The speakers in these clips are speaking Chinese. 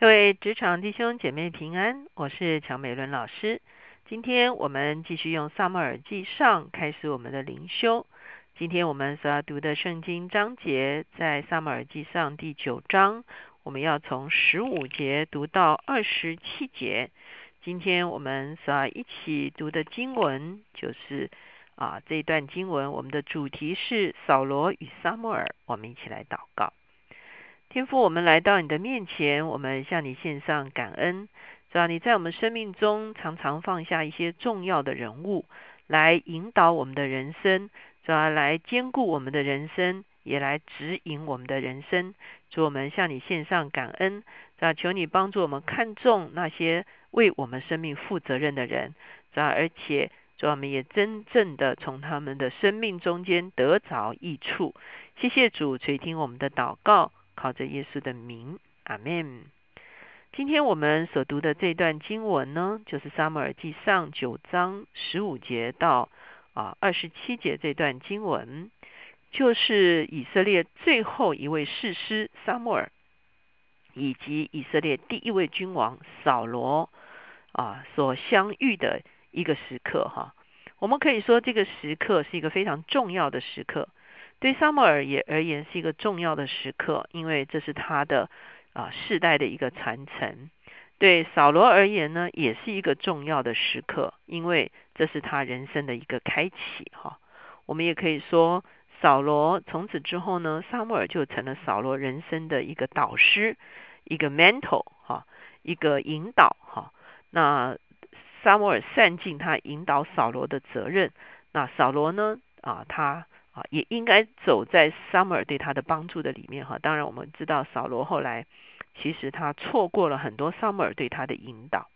各位职场弟兄姐妹平安，我是乔美伦老师。今天我们继续用《萨母尔记上》开始我们的灵修。今天我们所要读的圣经章节在《萨母尔记上》第九章，我们要从十五节读到二十七节。今天我们所要一起读的经文就是啊这一段经文，我们的主题是扫罗与萨母尔。我们一起来祷告。天父，我们来到你的面前，我们向你献上感恩。主要你在我们生命中常常放下一些重要的人物，来引导我们的人生，主要来兼顾我们的人生，也来指引我们的人生。主，我们向你献上感恩。主要求你帮助我们看重那些为我们生命负责任的人。主要而且，主我们也真正的从他们的生命中间得着益处。谢谢主垂听我们的祷告。靠着耶稣的名，阿门。今天我们所读的这段经文呢，就是撒母耳记上九章十五节到啊二十七节这段经文，就是以色列最后一位士师撒母耳，以及以色列第一位君王扫罗啊所相遇的一个时刻哈。我们可以说，这个时刻是一个非常重要的时刻。对萨母尔也而言是一个重要的时刻，因为这是他的啊世代的一个传承。对扫罗而言呢，也是一个重要的时刻，因为这是他人生的一个开启。哈，我们也可以说，扫罗从此之后呢，萨母尔就成了扫罗人生的一个导师，一个 mentor 哈，一个引导哈。那萨母尔善尽他引导扫罗的责任，那扫罗呢啊他。也应该走在 Summer 对他的帮助的里面哈。当然，我们知道扫罗后来其实他错过了很多 Summer 对他的引导。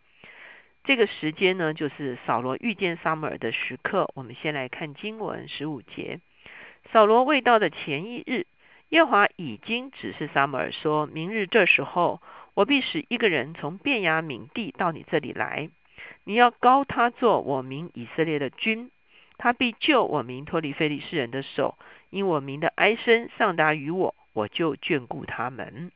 这个时间呢，就是扫罗遇见 Summer 的时刻。我们先来看经文十五节：扫罗未到的前一日，耶华已经指示 Summer 说：“明日这时候，我必使一个人从便雅悯地到你这里来，你要高他做我民以色列的君。”他必救我民脱离非利士人的手，因我民的哀声上达于我，我就眷顾他们。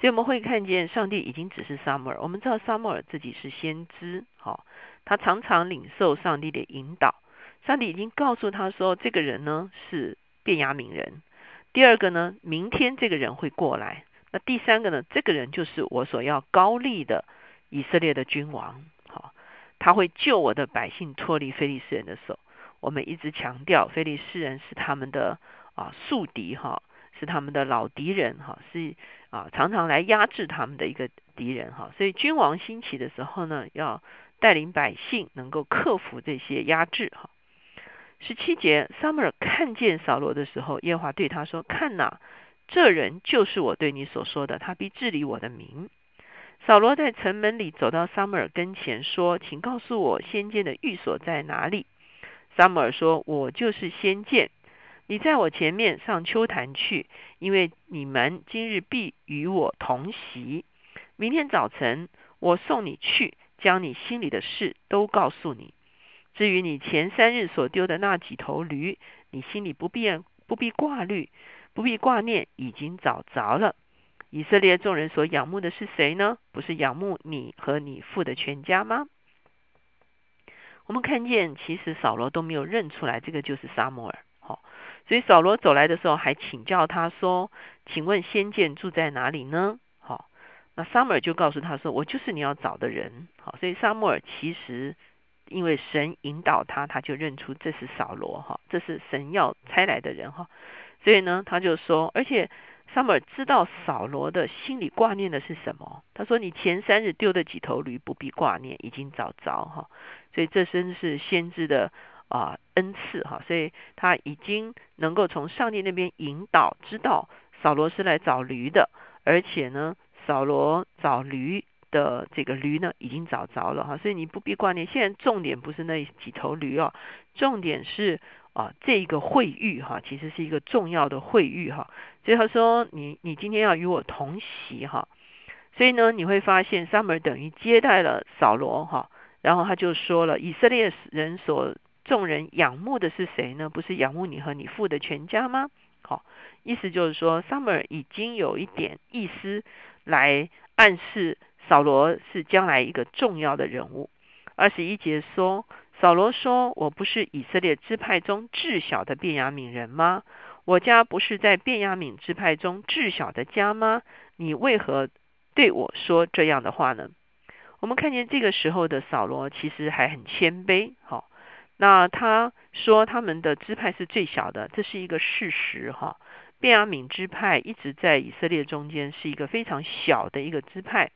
所以我们会看见，上帝已经指示撒母耳。我们知道撒母耳自己是先知，好，他常常领受上帝的引导。上帝已经告诉他说，这个人呢是便雅悯人。第二个呢，明天这个人会过来。那第三个呢，这个人就是我所要高立的以色列的君王。他会救我的百姓脱离非利士人的手。我们一直强调，非利士人是他们的啊宿敌哈，是他们的老敌人哈，是啊常常来压制他们的一个敌人哈。所以君王兴起的时候呢，要带领百姓能够克服这些压制哈。十七节，撒母耳看见扫罗的时候，耶和华对他说：“看哪，这人就是我对你所说的，他必治理我的民。”扫罗在城门里走到撒母耳跟前，说：“请告诉我先见的寓所在哪里？”撒母耳说：“我就是先见。你在我前面上秋坛去，因为你们今日必与我同席。明天早晨我送你去，将你心里的事都告诉你。至于你前三日所丢的那几头驴，你心里不必不必挂虑，不必挂念，已经找着了。”以色列众人所仰慕的是谁呢？不是仰慕你和你父的全家吗？我们看见，其实扫罗都没有认出来，这个就是撒摩尔。好，所以扫罗走来的时候，还请教他说：“请问先见住在哪里呢？”好，那撒摩尔就告诉他说：“我就是你要找的人。”好，所以撒摩尔其实因为神引导他，他就认出这是扫罗。哈，这是神要差来的人。哈，所以呢，他就说，而且。撒母耳知道扫罗的心里挂念的是什么？他说：“你前三日丢的几头驴，不必挂念，已经找着哈。”所以这真是先知的啊恩赐哈。所以他已经能够从上帝那边引导，知道扫罗是来找驴的，而且呢，扫罗找驴的这个驴呢，已经找着了哈。所以你不必挂念。现在重点不是那几头驴哦，重点是。啊，这一个会遇哈，其实是一个重要的会遇哈。所以他说，你你今天要与我同席哈。所以呢，你会发现撒母耳等于接待了扫罗哈。然后他就说了，以色列人所众人仰慕的是谁呢？不是仰慕你和你父的全家吗？好，意思就是说，Summer 已经有一点意思来暗示扫罗是将来一个重要的人物。二十一节说，扫罗说：“我不是以色列支派中至小的便雅悯人吗？我家不是在便雅悯支派中至小的家吗？你为何对我说这样的话呢？”我们看见这个时候的扫罗其实还很谦卑，好，那他说他们的支派是最小的，这是一个事实哈。便雅悯支派一直在以色列中间是一个非常小的一个支派。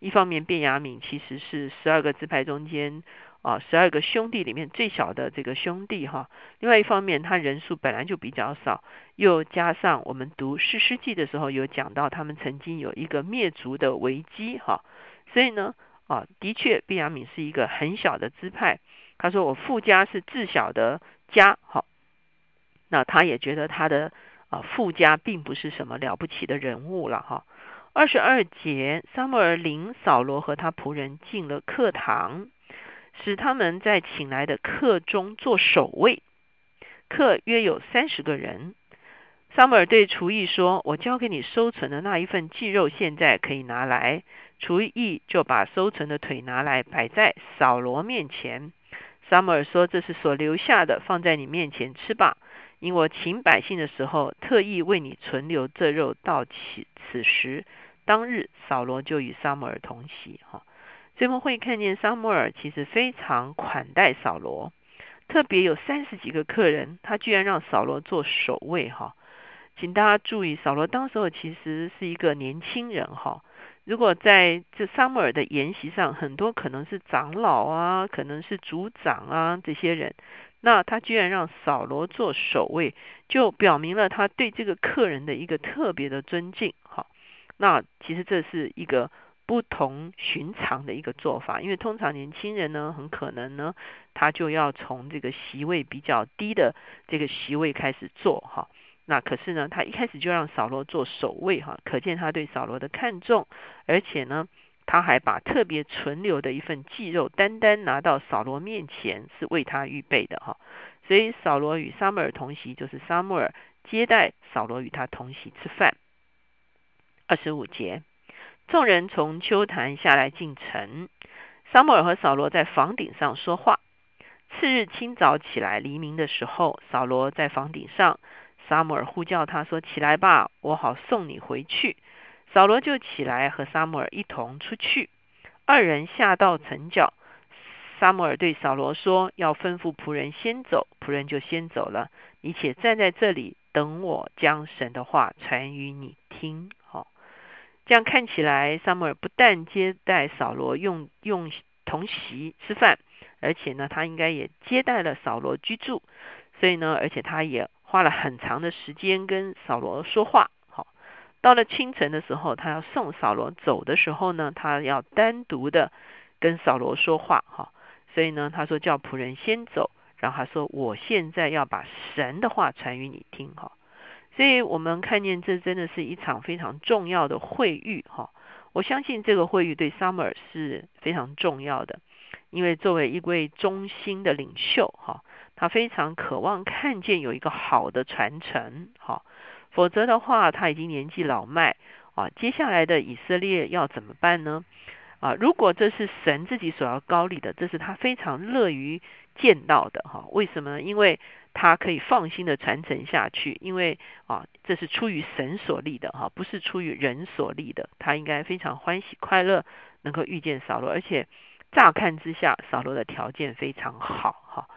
一方面，便雅悯其实是十二个支派中间啊，十二个兄弟里面最小的这个兄弟哈。另外一方面，他人数本来就比较少，又加上我们读诗诗记的时候有讲到，他们曾经有一个灭族的危机哈，所以呢。啊，的确，便雅敏是一个很小的支派。他说：“我父家是自小的家。”好，那他也觉得他的啊父家并不是什么了不起的人物了。哈，二十二节，撒母耳领扫罗和他仆人进了课堂，使他们在请来的客中做守卫。客约有三十个人。撒母耳对厨艺说：“我交给你收存的那一份鸡肉，现在可以拿来。”厨艺就把收存的腿拿来摆在扫罗面前。撒母耳说：“这是所留下的，放在你面前吃吧。因我请百姓的时候，特意为你存留这肉，到此此时当日，扫罗就与撒母耳同席。”哈，所以我们会看见撒母耳其实非常款待扫罗，特别有三十几个客人，他居然让扫罗做守卫。哈，请大家注意，扫罗当时候其实是一个年轻人。哈。如果在这撒母耳的筵席上，很多可能是长老啊，可能是族长啊这些人，那他居然让扫罗做守卫，就表明了他对这个客人的一个特别的尊敬。哈，那其实这是一个不同寻常的一个做法，因为通常年轻人呢，很可能呢，他就要从这个席位比较低的这个席位开始坐，哈。那可是呢，他一开始就让扫罗做守卫哈，可见他对扫罗的看重，而且呢，他还把特别存留的一份祭肉单单拿到扫罗面前，是为他预备的哈。所以扫罗与撒母耳同席，就是撒母耳接待扫罗与他同席吃饭。二十五节，众人从秋坛下来进城，撒母耳和扫罗在房顶上说话。次日清早起来，黎明的时候，扫罗在房顶上。撒母耳呼叫他说：“起来吧，我好送你回去。”扫罗就起来，和撒母耳一同出去。二人下到城角，撒母耳对扫罗说：“要吩咐仆人先走。”仆人就先走了。你且站在这里，等我将神的话传与你听。这样看起来，撒母耳不但接待扫罗用用同席吃饭，而且呢，他应该也接待了扫罗居住。所以呢，而且他也。花了很长的时间跟扫罗说话，好，到了清晨的时候，他要送扫罗走的时候呢，他要单独的跟扫罗说话，哈，所以呢，他说叫仆人先走，然后他说我现在要把神的话传于你听，哈，所以我们看见这真的是一场非常重要的会遇，哈，我相信这个会议对 Summer 是非常重要的，因为作为一位中心的领袖，哈。他非常渴望看见有一个好的传承，哈，否则的话他已经年纪老迈啊。接下来的以色列要怎么办呢？啊，如果这是神自己所要高立的，这是他非常乐于见到的，哈。为什么呢？因为他可以放心的传承下去，因为啊，这是出于神所立的，哈，不是出于人所立的。他应该非常欢喜快乐，能够遇见扫罗，而且乍看之下，扫罗的条件非常好，哈。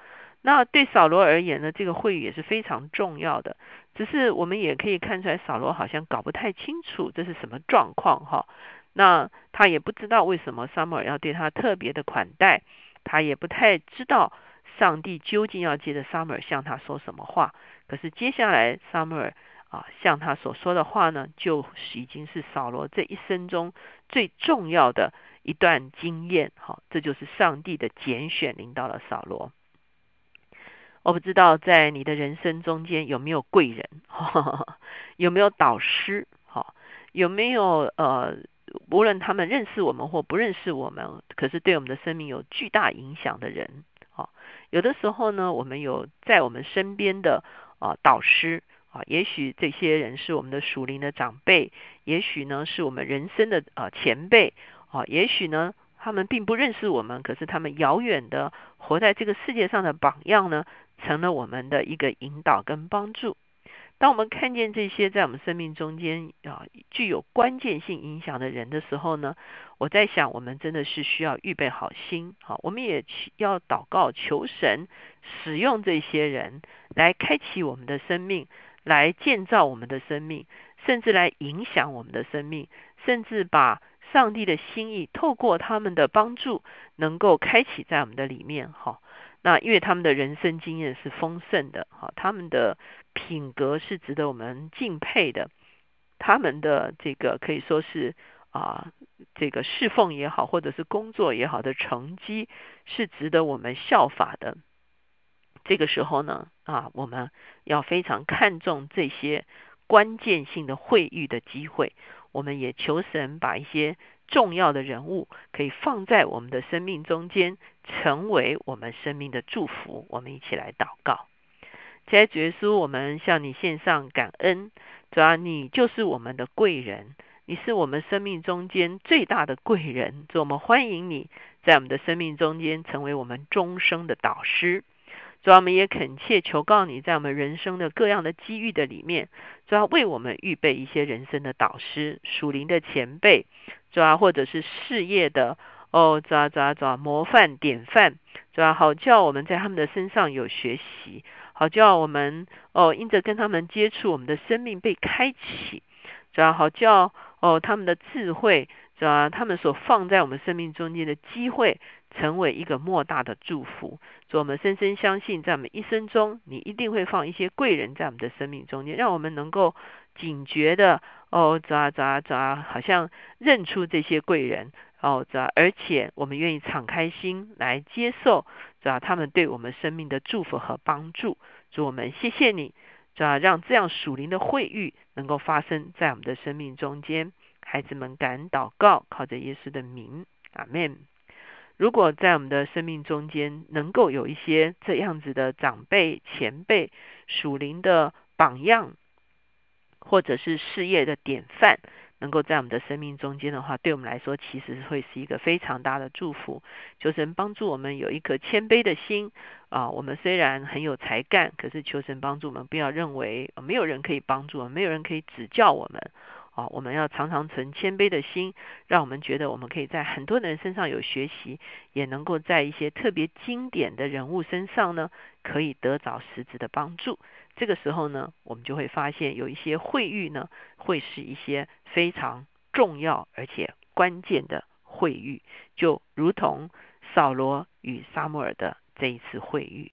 那对扫罗而言呢，这个会议也是非常重要的。只是我们也可以看出来，扫罗好像搞不太清楚这是什么状况哈。那他也不知道为什么撒母耳要对他特别的款待，他也不太知道上帝究竟要借着撒母耳向他说什么话。可是接下来撒母耳啊向他所说的话呢，就已经是扫罗这一生中最重要的一段经验哈。这就是上帝的拣选领到了扫罗。我不知道在你的人生中间有没有贵人，有没有导师，哈，有没有呃，无论他们认识我们或不认识我们，可是对我们的生命有巨大影响的人，有的时候呢，我们有在我们身边的啊导师啊，也许这些人是我们的属灵的长辈，也许呢是我们人生的啊前辈，啊，也许呢他们并不认识我们，可是他们遥远的活在这个世界上的榜样呢，成了我们的一个引导跟帮助。当我们看见这些在我们生命中间啊具有关键性影响的人的时候呢，我在想，我们真的是需要预备好心，好，我们也要祷告求神使用这些人来开启我们的生命，来建造我们的生命，甚至来影响我们的生命，甚至把上帝的心意透过他们的帮助，能够开启在我们的里面，哈。那因为他们的人生经验是丰盛的，哈，他们的品格是值得我们敬佩的，他们的这个可以说是啊，这个侍奉也好，或者是工作也好的成绩是值得我们效法的。这个时候呢，啊，我们要非常看重这些关键性的会遇的机会，我们也求神把一些。重要的人物可以放在我们的生命中间，成为我们生命的祝福。我们一起来祷告，亲爱的耶稣，我们向你献上感恩。主要你就是我们的贵人，你是我们生命中间最大的贵人。主，我们欢迎你在我们的生命中间成为我们终生的导师。主要我们也恳切求告你，在我们人生的各样的机遇的里面，主要为我们预备一些人生的导师、属灵的前辈。主要或者是事业的哦，抓抓抓模范典范，主要好叫我们在他们的身上有学习，好叫我们哦，因着跟他们接触，我们的生命被开启，主要好叫哦，他们的智慧，主要他们所放在我们生命中间的机会，成为一个莫大的祝福。主，我们深深相信，在我们一生中，你一定会放一些贵人在我们的生命中间，让我们能够警觉的。哦，咋咋咋，好像认出这些贵人哦，咋，而且我们愿意敞开心来接受，咋，他们对我们生命的祝福和帮助。主我们谢谢你，咋，让这样属灵的会遇能够发生在我们的生命中间。孩子们敢祷告，靠着耶稣的名，阿门。如果在我们的生命中间能够有一些这样子的长辈、前辈、属灵的榜样。或者是事业的典范，能够在我们的生命中间的话，对我们来说其实会是一个非常大的祝福。求神帮助我们有一颗谦卑的心啊！我们虽然很有才干，可是求神帮助我们，不要认为没有人可以帮助我们，没有人可以指教我们啊！我们要常常存谦卑的心，让我们觉得我们可以在很多人身上有学习，也能够在一些特别经典的人物身上呢，可以得着实质的帮助。这个时候呢，我们就会发现有一些会遇呢，会是一些非常重要而且关键的会遇，就如同扫罗与撒母耳的这一次会遇。